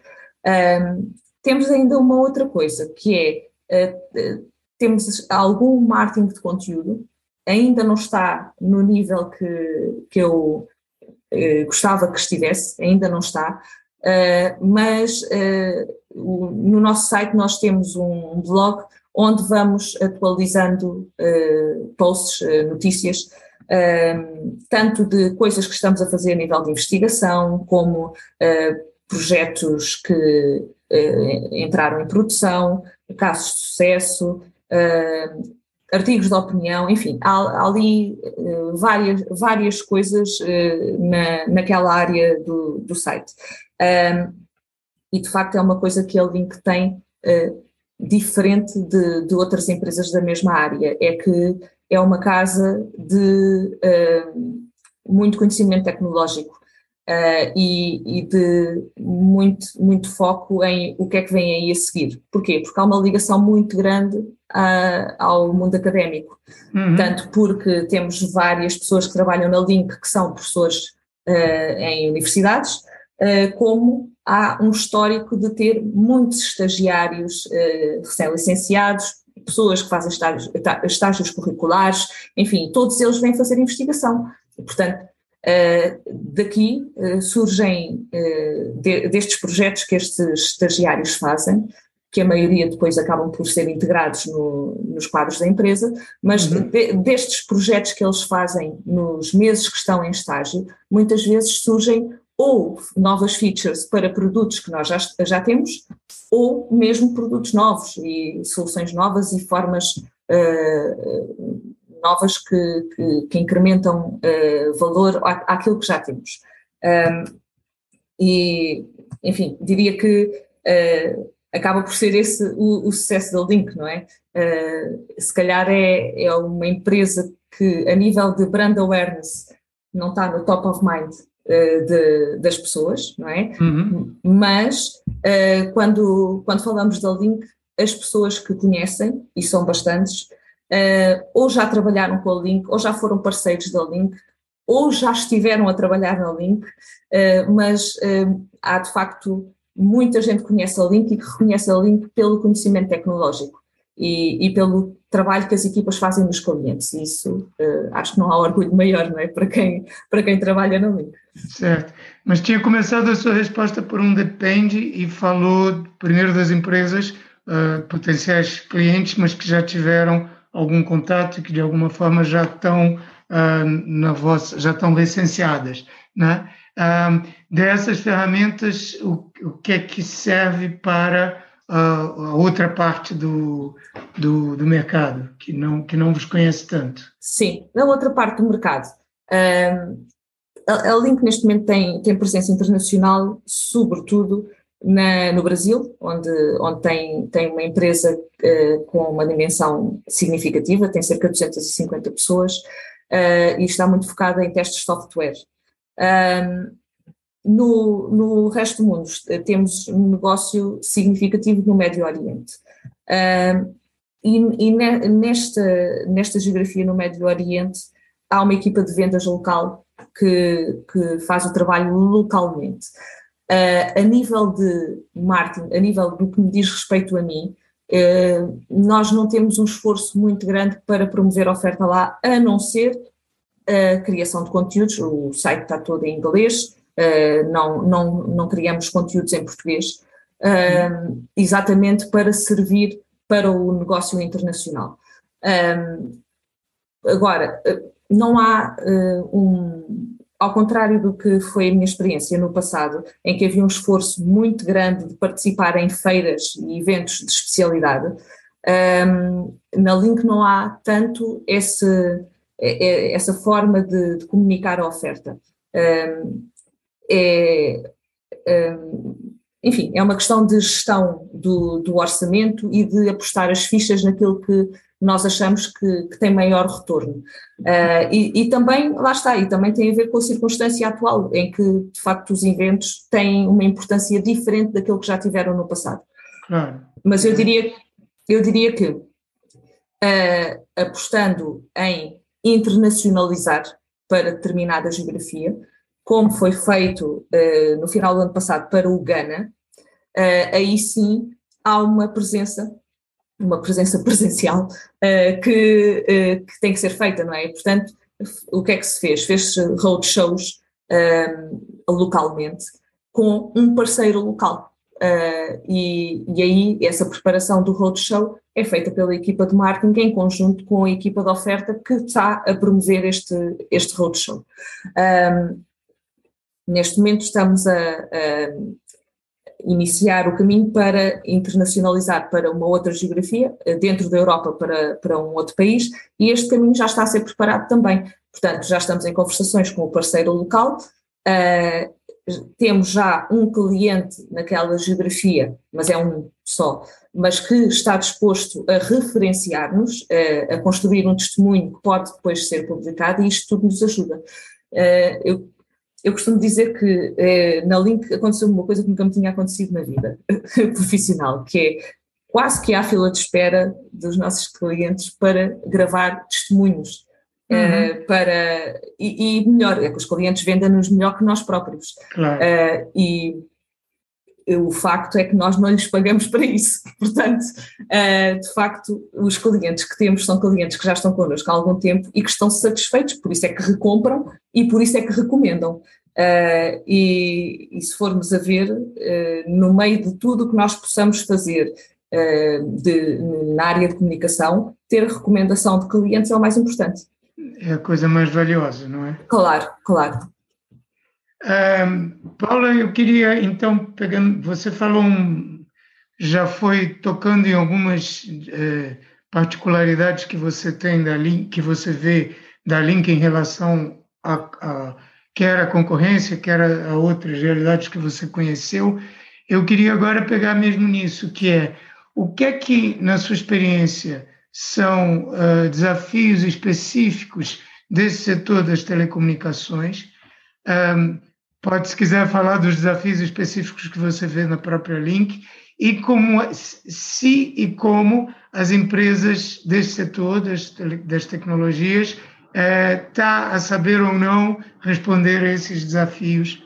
Um, temos ainda uma outra coisa, que é, uh, uh, temos algum marketing de conteúdo, ainda não está no nível que, que eu gostava que estivesse, ainda não está, mas o, no nosso site nós temos um blog onde vamos atualizando uh, posts, uh, notícias, uh, tanto de coisas que estamos a fazer a nível de investigação, como projetos que entraram em produção, casos de sucesso, artigos de opinião, enfim, há, ali várias, várias coisas na, naquela área do, do site. e de facto é uma coisa que a Link tem diferente de, de, outras empresas da mesma área, é que é uma casa de uh, muito conhecimento tecnológico uh, e, e, de muito, muito foco em o que é que vem aí a seguir. Porquê? Porque há uma ligação muito grande uh, ao mundo académico, uhum. tanto porque temos várias pessoas que trabalham na Link que são professores em universidades, como há um histórico de ter muitos estagiários uh, recém-licenciados, pessoas que fazem estágios, estágios, curriculares, enfim, todos eles vêm fazer investigação. portanto, uh, daqui surgem de, destes projetos que estes estagiários fazem, que a maioria depois acabam por ser integrados no, nos quadros da empresa, mas uhum. de, destes projetos que eles fazem nos meses que estão em estágio, muitas vezes surgem ou novas features para produtos que nós já, já temos, ou mesmo produtos novos e soluções novas e formas uh, novas que, que, que incrementam uh, valor àquilo que já temos. Um, e, enfim, diria que uh, acaba por ser esse o, o, sucesso da Link, não é? se calhar é, é uma empresa que, a nível de brand awareness, não está no top of mind eh, de, das pessoas, não é? Uhum. Mas uh, quando, quando falamos da Link, as pessoas que conhecem, e são bastantes, uh, ou já trabalharam com a Link, ou já foram parceiros da Link, ou já estiveram a trabalhar na Link, mas há de facto muita gente que conhece a Link e que reconhece a Link pelo conhecimento tecnológico e, e pelo trabalho que as equipas fazem nos clientes. Isso uh, acho que não há orgulho maior, não é? Para quem, para quem trabalha na Link. Certo. Mas tinha começado a sua resposta por um depende e falou primeiro das empresas, uh, potenciais clientes, mas que já tiveram algum contato e que de alguma forma já estão uh, na vossa, já estão licenciadas, né? dessas ferramentas, o, o que é que serve para a, outra parte do, do, do, mercado, que não, que não vos conhece tanto? Sim, na outra parte do mercado. A, a Link neste momento tem, tem presença internacional, sobretudo na, no Brasil, onde, onde tem, tem uma empresa uh, com uma dimensão significativa, tem cerca de 250 pessoas uh, e está muito focada em testes de software. No, no resto do mundo temos um negócio significativo no Médio Oriente. Uh, e, e nesta, nesta geografia no Médio Oriente há uma equipa de vendas local que, que faz o trabalho localmente. Uh, a nível de marketing, a nível do que me diz respeito a mim, uh, nós não temos um esforço muito grande para promover a oferta lá, a não ser a criação de conteúdos, o site está todo em inglês, uh, não, não, não criamos conteúdos em português, uh, exatamente para servir para o negócio internacional. Um, agora, não há uh, um. Ao contrário do que foi a minha experiência no passado, em que havia um esforço muito grande de participar em feiras e eventos de especialidade, um, na Link não há tanto esse, essa forma de, de, comunicar a oferta. Um, é, um, enfim, é uma questão de gestão do, do, orçamento e de apostar as fichas naquilo que nós achamos que, que tem maior retorno. Uh, e, e, também, lá está, e também tem a ver com a circunstância atual, em que, de facto, os eventos têm uma importância diferente daquilo que já tiveram no passado. Claro. Mas eu diria, eu diria que, uh, apostando em internacionalizar para determinada geografia, como foi feito uh, no final do ano passado para o Ghana, uh, aí sim há uma presença, uma presença presencial uh, que, que, tem que ser feita, não é? Portanto, o que é que se fez? Fez roadshows localmente com um parceiro local. e, e aí essa preparação do roadshow é feita pela equipa de marketing em conjunto com a equipa de oferta que está a promover este, este roadshow. Um, Neste momento estamos a, a iniciar o caminho para internacionalizar para uma outra geografia, dentro da Europa para, para um outro país, e este caminho já está a ser preparado também. Portanto, já estamos em conversações com o parceiro local, uh, temos já um cliente naquela geografia, mas é um só, mas que está disposto a referenciar-nos, uh, a construir um testemunho que pode depois ser publicado, e isto tudo nos ajuda. Uh, eu eu costumo dizer que eh, na Link aconteceu uma coisa que nunca me tinha acontecido na vida profissional, que é quase que há fila de espera dos nossos clientes para gravar testemunhos. Eh, uhum. para, e, e, melhor, é que os clientes vendem-nos melhor que nós próprios. Claro. Uh, e o facto é que nós não lhes pagamos para isso. Portanto, uh, de facto, os clientes que temos são clientes que já estão connosco há algum tempo e que estão satisfeitos, por isso é que recompram e por isso é que recomendam. Uh, e, e, se formos a ver, uh, no meio de tudo o que nós possamos fazer de, na área de comunicação, ter a recomendação de clientes é o mais importante. É a coisa mais valiosa, não é? Claro, claro. Paula, eu queria então, pegando, você falou, um, já foi tocando em algumas eh, particularidades que você tem da Link, que você vê da Link em relação a, a quer a concorrência, quer a, a outras realidades que você conheceu. Eu queria agora pegar mesmo nisso, que é o que é que, na sua experiência, são uh, desafios específicos desse setor das telecomunicações? Um, Pode, se quiser, falar dos desafios específicos que você vê na própria Link e como, se e como as empresas deste setor, das, das tecnologias, é, tá a saber ou não responder a esses desafios.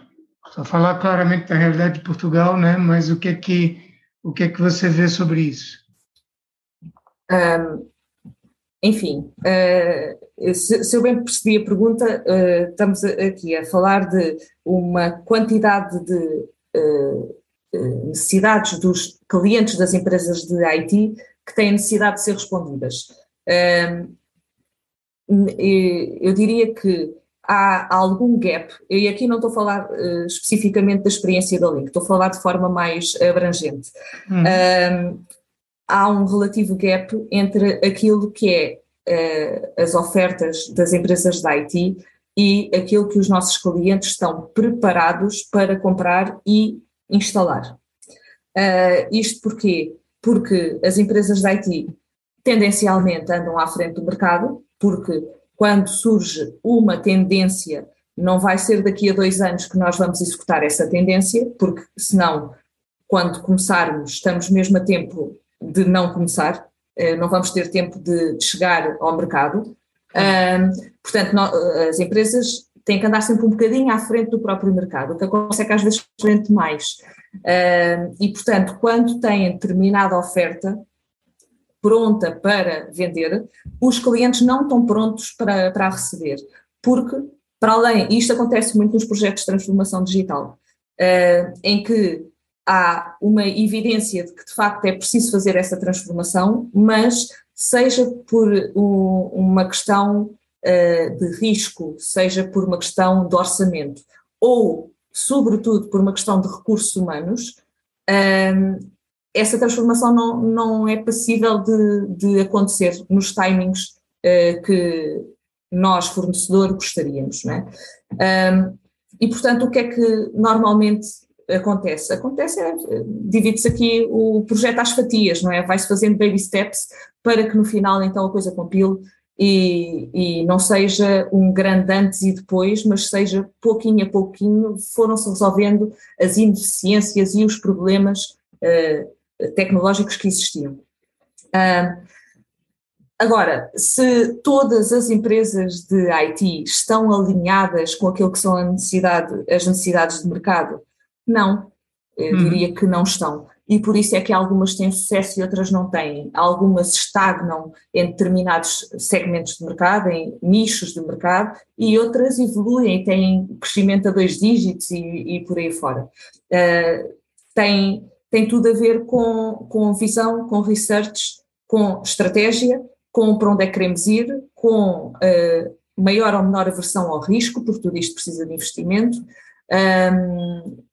Só falar claramente da realidade de Portugal, né? mas o que é que, o que, é que você vê sobre isso? Um, enfim, uh, se, se, eu bem percebi a pergunta, uh, estamos aqui a falar de uma quantidade de uh, necessidades dos clientes das empresas de IT que têm necessidade de ser respondidas. eu diria que há algum gap, e aqui não estou a falar especificamente da experiência da Link, estou a falar de forma mais abrangente. Hum há um relativo gap entre aquilo que é uh, as ofertas das empresas de IT e aquilo que os nossos clientes estão preparados para comprar e instalar. Uh, isto porquê? Porque as empresas de IT tendencialmente andam à frente do mercado, porque quando surge uma tendência, não vai ser daqui a dois anos que nós vamos executar essa tendência, porque senão, quando começarmos, estamos mesmo a tempo de não começar, não vamos ter tempo de, chegar ao mercado. portanto, as empresas têm que andar sempre um bocadinho à frente do próprio mercado, o que acontece é que às vezes frente mais. e, portanto, quando têm determinada oferta pronta para vender, os clientes não estão prontos para, para a receber porque, para além, isto acontece muito nos projetos de transformação digital, em que há uma evidência de que de facto é preciso fazer essa transformação, mas seja por um, uma questão uh, de risco, seja por uma questão de orçamento, ou, sobretudo, por uma questão de recursos humanos, um, essa transformação não, não é passível de, de acontecer nos timings uh, que nós, fornecedor, gostaríamos. Não é? Um, e, portanto, o que é que normalmente acontece? Acontece, é, divide-se aqui o projeto às fatias, não é? Vai-se fazendo baby steps para que no final então a coisa compile e, e, não seja um grande antes e depois, mas seja pouquinho a pouquinho foram-se resolvendo as ineficiências e os problemas uh, tecnológicos que existiam. Uh, agora, se todas as empresas de IT estão alinhadas com aquilo que são necessidade, as necessidades de mercado, não, eu uhum. diria que não estão e por isso é que algumas têm sucesso e outras não têm. Algumas estagnam em determinados segmentos de mercado, em nichos de mercado, e outras evoluem, têm crescimento a dois dígitos e, e por aí fora. Uh, tem, tem tudo a ver com, com visão, com research, com estratégia, com para onde é que queremos ir, com uh, maior ou menor aversão ao risco, porque tudo isto precisa de investimento. Um,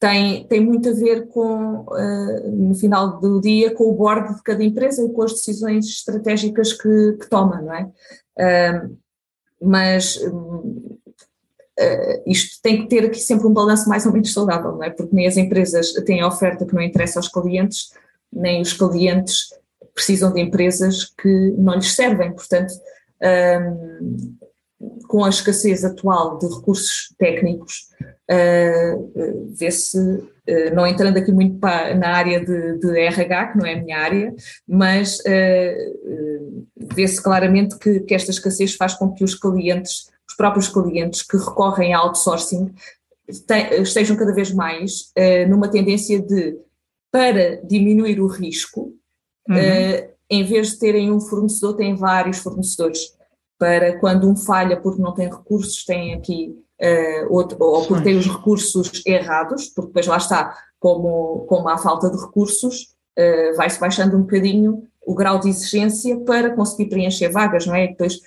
tem, tem muito a ver com, uh, no final do dia, com o board de cada empresa e com as decisões estratégicas que, que toma, não é? Uh, mas uh, isto tem que ter aqui sempre um balanço mais ou menos saudável, não é? Porque nem as empresas têm a oferta que não interessa aos clientes, nem os clientes precisam de empresas que não lhes servem, portanto, com a escassez atual de recursos técnicos, uh, vê-se, uh, não entrando aqui muito para, na área de, de, RH, que não é a minha área, mas uh, vê-se claramente que, que esta escassez faz com que os clientes, os próprios clientes que recorrem a outsourcing, estejam cada vez mais numa tendência de, para diminuir o risco, uhum. em vez de terem um fornecedor, têm vários fornecedores para quando um falha porque não tem recursos, tem aqui uh, outro, ou porque tem os recursos errados, porque depois lá está, como, como há falta de recursos, uh, vai-se baixando um bocadinho o grau de exigência para conseguir preencher vagas, não é? E depois,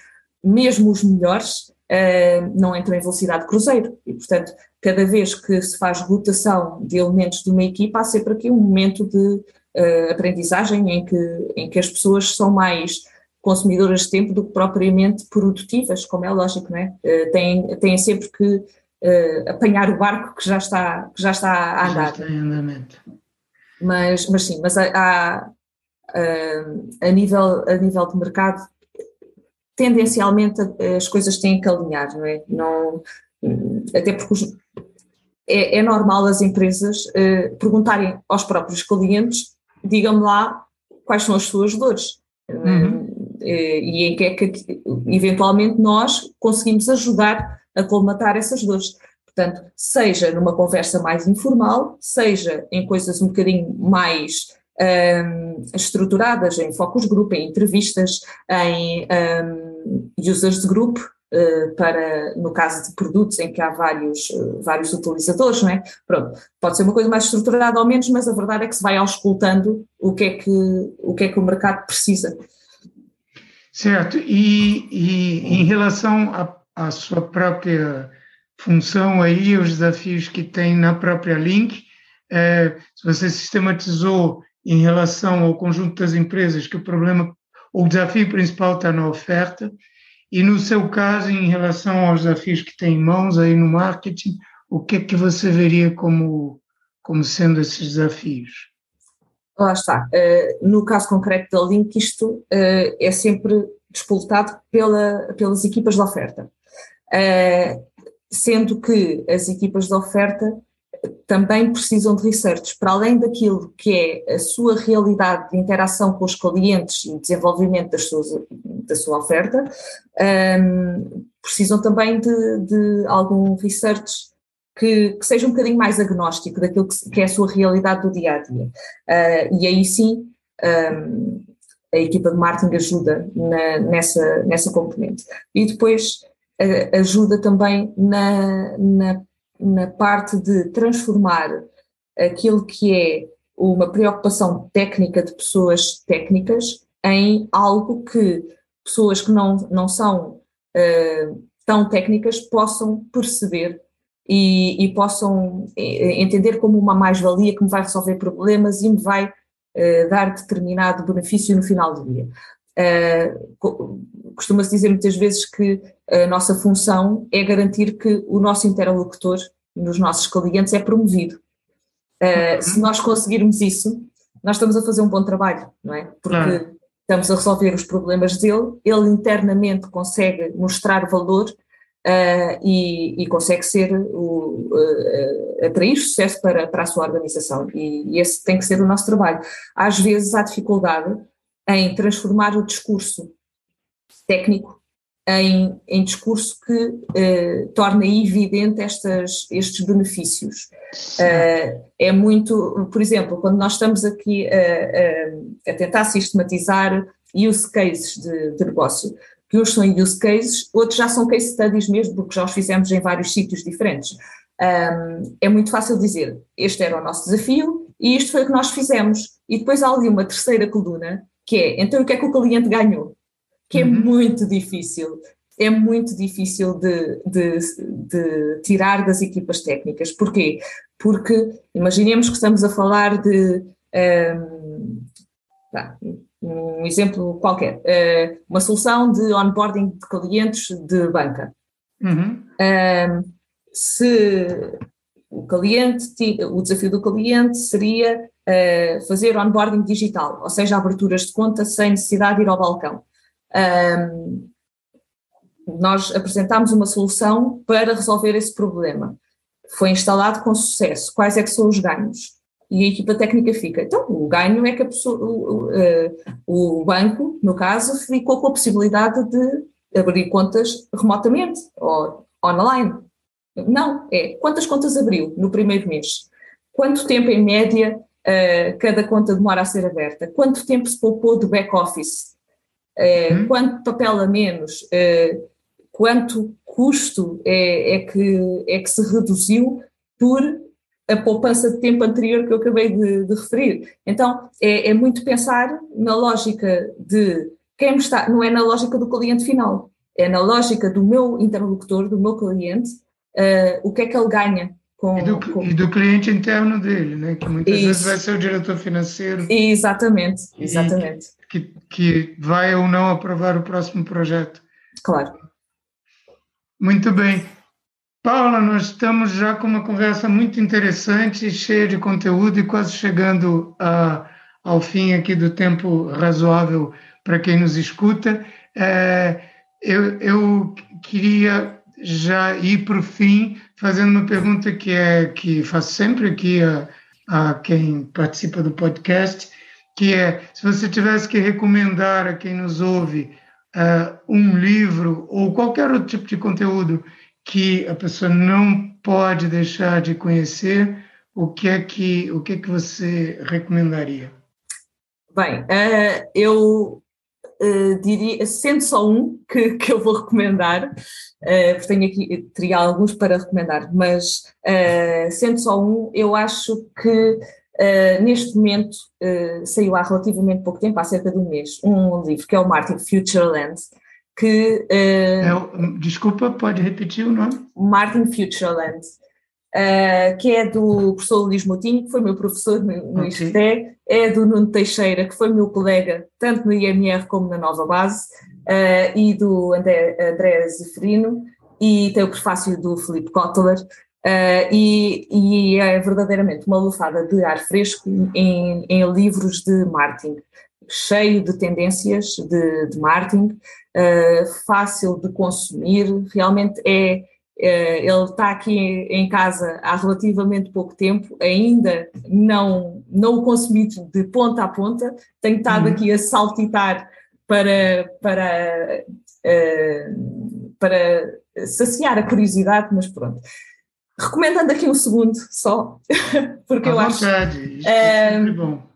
mesmo os melhores uh, não entram em velocidade cruzeiro e, portanto, cada vez que se faz rotação de elementos de uma equipa, há sempre aqui um momento de aprendizagem em que, em que as pessoas são mais consumidoras de tempo do que propriamente produtivas, como é lógico, não é? Uh, têm, têm sempre que uh, apanhar o barco que já está, que já está a andar. Já está em andamento. Mas, mas sim, mas há, a, nível, a nível de mercado, tendencialmente as coisas têm que alinhar, não é? Não, até porque os, é, é, normal as empresas uh, perguntarem aos próprios clientes, digam-me lá quais são as suas dores. Uhum. Eh, e em que é que eventualmente nós conseguimos ajudar a colmatar essas dores. Portanto, seja numa conversa mais informal, seja em coisas um bocadinho mais um, estruturadas, em focus group, em entrevistas, em um, users de grupo, uh, para, no caso de produtos em que há vários, uh, vários utilizadores, não é? Pronto, pode ser uma coisa mais estruturada ou menos, mas a verdade é que se vai auscultando o que é que o, que é que o mercado precisa. Certo, e, e em relação à sua própria função aí, os desafios que tem na própria Link, é, se você sistematizou em relação ao conjunto das empresas que o problema, o desafio principal está na oferta, e no seu caso, em relação aos desafios que tem em mãos aí no marketing, o que é que você veria como, como sendo esses desafios? Lá está. Uh, no caso concreto da Link, isto uh, é sempre disputado pela, pelas equipas de oferta. Uh, sendo que as equipas de oferta também precisam de research, para além daquilo que é a sua realidade de interação com os clientes e desenvolvimento das suas, da sua oferta, um, precisam também de, de algum research que, que, seja um bocadinho mais agnóstico daquilo que, que, é a sua realidade do dia a dia. Uh, e aí sim, um, a equipa de marketing ajuda na, nessa, nessa componente. E depois, ajuda também na, na, na parte de transformar aquilo que é uma preocupação técnica de pessoas técnicas em algo que pessoas que não, não são uh, tão técnicas possam perceber e, e, possam entender como uma mais-valia que me vai resolver problemas e me vai uh, dar determinado benefício no final do dia. Uh, Costuma-se dizer muitas vezes que a nossa função é garantir que o nosso interlocutor nos nossos clientes é promovido. Uh, se nós conseguirmos isso, nós estamos a fazer um bom trabalho, não é? Porque estamos a resolver os problemas dele, ele internamente consegue mostrar valor uh, e, e, consegue ser o, uh, atrair sucesso para, para a sua organização. E, e esse tem que ser o nosso trabalho. Às vezes há dificuldade em transformar o discurso técnico em, em discurso que eh, torna evidente estas, estes benefícios. Uh, é muito, por exemplo, quando nós estamos aqui a, a, a tentar sistematizar use cases de, de, negócio, que uns são use cases, outros já são case studies mesmo, porque já os fizemos em vários sítios diferentes. Um, é muito fácil dizer, este era o nosso desafio e isto foi o que nós fizemos. E depois há ali uma terceira coluna, que é, então o que é que o cliente ganhou? que é uhum. muito difícil. É muito difícil de, de, de, tirar das equipas técnicas. Porquê? Porque imaginemos que estamos a falar de um, um exemplo qualquer, uh, uma solução de onboarding de clientes de banca. Uhum. Um, se o cliente, o desafio do cliente seria uh, fazer onboarding digital, ou seja, aberturas de conta sem necessidade de ir ao balcão. Nós apresentámos uma solução para resolver esse problema. Foi instalado com sucesso. Quais é que são os ganhos? E a equipa técnica fica, então, o ganho é que pessoa, o, o, o banco, no caso, ficou com a possibilidade de abrir contas remotamente ou online. Não, é quantas contas abriu no primeiro mês? Quanto tempo, em média, uh, cada conta demora a ser aberta? Quanto tempo se poupou do back-office? Uh, hum. Quanto papel a menos, quanto custo é, é, que, é que se reduziu por a poupança de tempo anterior que eu acabei de, de referir. Então, é, é, muito pensar na lógica de quem está, não é na lógica do cliente final, é na lógica do meu interlocutor, do meu cliente, uh, o que é que ele ganha. Com, e, do, com... e do cliente interno dele, né? que muitas Isso. vezes vai ser o diretor financeiro. Exatamente, exatamente que, que vai ou não aprovar o próximo projeto. Claro. Muito bem. Paula, nós estamos já com uma conversa muito interessante, cheia de conteúdo e quase chegando a, ao fim aqui do tempo razoável para quem nos escuta. É, eu, eu queria já ir para o fim fazendo uma pergunta que é que faço sempre aqui a, a quem participa do podcast, que é se você tivesse que recomendar a quem nos ouve uh, um livro ou qualquer outro tipo de conteúdo que a pessoa não pode deixar de conhecer, o que é que o que é que você recomendaria? Bem, uh, eu uh, diria, sendo só um que, que eu vou recomendar, uh, porque tenho aqui, teria alguns para recomendar, mas sendo só um, eu acho que neste momento, saiu há relativamente pouco tempo, há cerca de um mês, um livro que é o Martin Futureland, que... Uh, é o, desculpa, pode repetir o nome? Martin Futureland, que é do professor Luís Moutinho, que foi meu professor no, no okay. é do Nuno Teixeira, que foi meu colega tanto no IMR como na Nova Base, e do André, André Zeferino, e tem o prefácio do Felipe Kotler, Uh, e, e, é verdadeiramente uma lufada de ar fresco em, em livros de marketing, cheio de tendências de, de marketing, uh, fácil de consumir, realmente é, é, ele está aqui em casa há relativamente pouco tempo, ainda não, não o consumi de ponta a ponta, tenho estado uhum. aqui a saltitar para, para, uh, para saciar a curiosidade, mas pronto. Recomendando aqui um segundo só, porque à eu vontade, acho. É, é bom.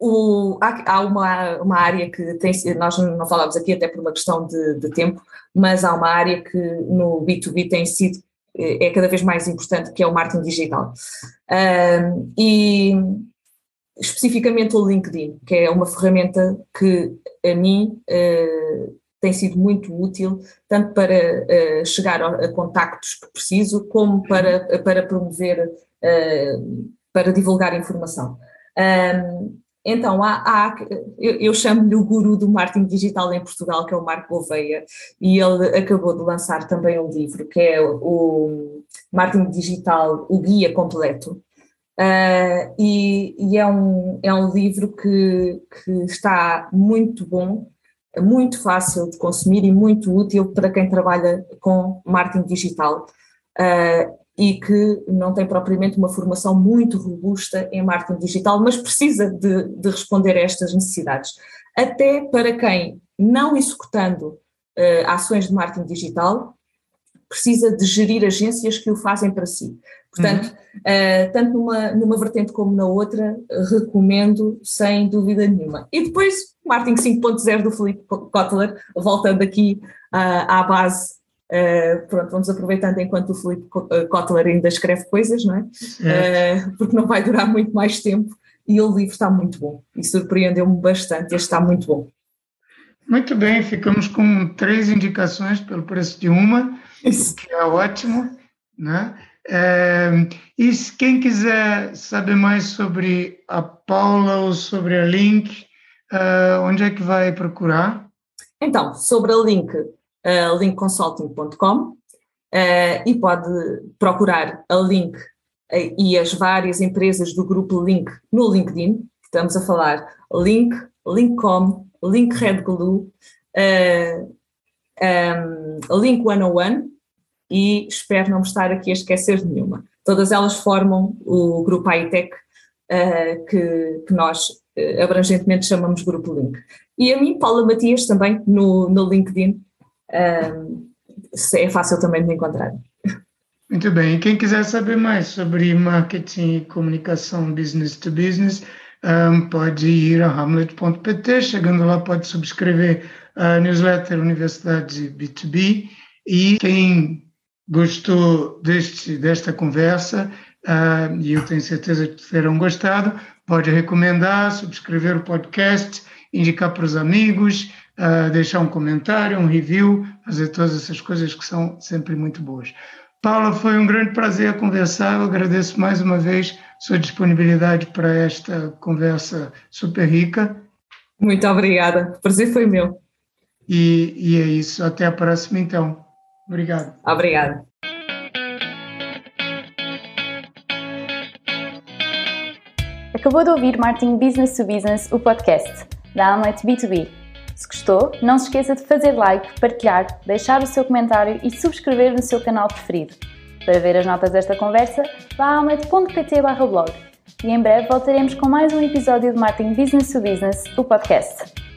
O, há, há uma, uma área que tem, nós não falamos aqui até por uma questão de, de tempo, mas há uma área que no B2B tem sido é cada vez mais importante, que é o marketing digital. Um, e especificamente o LinkedIn, que é uma ferramenta que a mim uh, tem sido muito útil, tanto para uh, chegar a, a, contactos que preciso, como para, para promover, uh, para divulgar informação. Um, então, há, há eu, eu chamo-lhe o guru do marketing digital em Portugal, que é o Marco Gouveia, e ele acabou de lançar também um livro, que é o Marketing Digital, o Guia Completo, Uh, e, e é, um, é um livro que, que está muito bom, muito fácil de consumir e muito útil para quem trabalha com marketing digital. Uh, e que não tem propriamente uma formação muito robusta em marketing digital, mas precisa de, de responder a estas necessidades. Até para quem, não executando uh, ações de marketing digital, precisa de gerir agências que o fazem para si. Portanto, uhum. uh, tanto numa, numa vertente como na outra, recomendo sem dúvida nenhuma. E depois, marketing 5.0 do Felipe Kotler, voltando aqui uh, à base, uh, pronto, vamos aproveitando enquanto o Felipe Kotler ainda escreve coisas, não é? porque não vai durar muito mais tempo e o livro está muito bom e surpreendeu-me bastante, este está muito bom. Muito bem, ficamos com três indicações pelo preço de uma, Isso. que é ótimo, né? É, e se quem quiser saber mais sobre a Paula ou sobre a Link, uh, onde é que vai procurar? Então, sobre a Link, uh, linkconsulting.com uh, e pode procurar a Link uh, e as várias empresas do grupo Link no LinkedIn. Estamos a falar Link, Linkcom, Link Red Glue, um, Link 101 e espero não me estar aqui a esquecer de nenhuma. Todas elas formam o grupo iTech uh, que, que, nós uh, abrangentemente chamamos Grupo Link. E a mim, Paula Matias, também no, no LinkedIn, é fácil também de encontrar. Muito bem. Quem quiser saber mais sobre marketing e comunicação business to business, um, pode ir a hamlet.pt. Chegando lá, pode subscrever a newsletter Universidade B2B. E quem gostou deste, desta conversa, uh, e eu tenho certeza que terão gostado, pode recomendar, subscrever o podcast, indicar para os amigos, uh, deixar um comentário, um review, fazer todas essas coisas que são sempre muito boas. Paula, foi um grande prazer conversar. Eu agradeço mais uma vez sua disponibilidade para esta conversa super rica. Muito obrigada. O prazer foi meu. E, e é isso. Até a próxima, então. Obrigado. Obrigada. Acabou de ouvir Marketing Business to Business, o podcast da Amlet B2B. Se gostou, não se esqueça de fazer like, partilhar, deixar o seu comentário e subscrever no seu canal preferido. Para ver as notas desta conversa, vá a amlet.pt blog. E em breve voltaremos com mais um episódio de Marketing Business to Business, o podcast.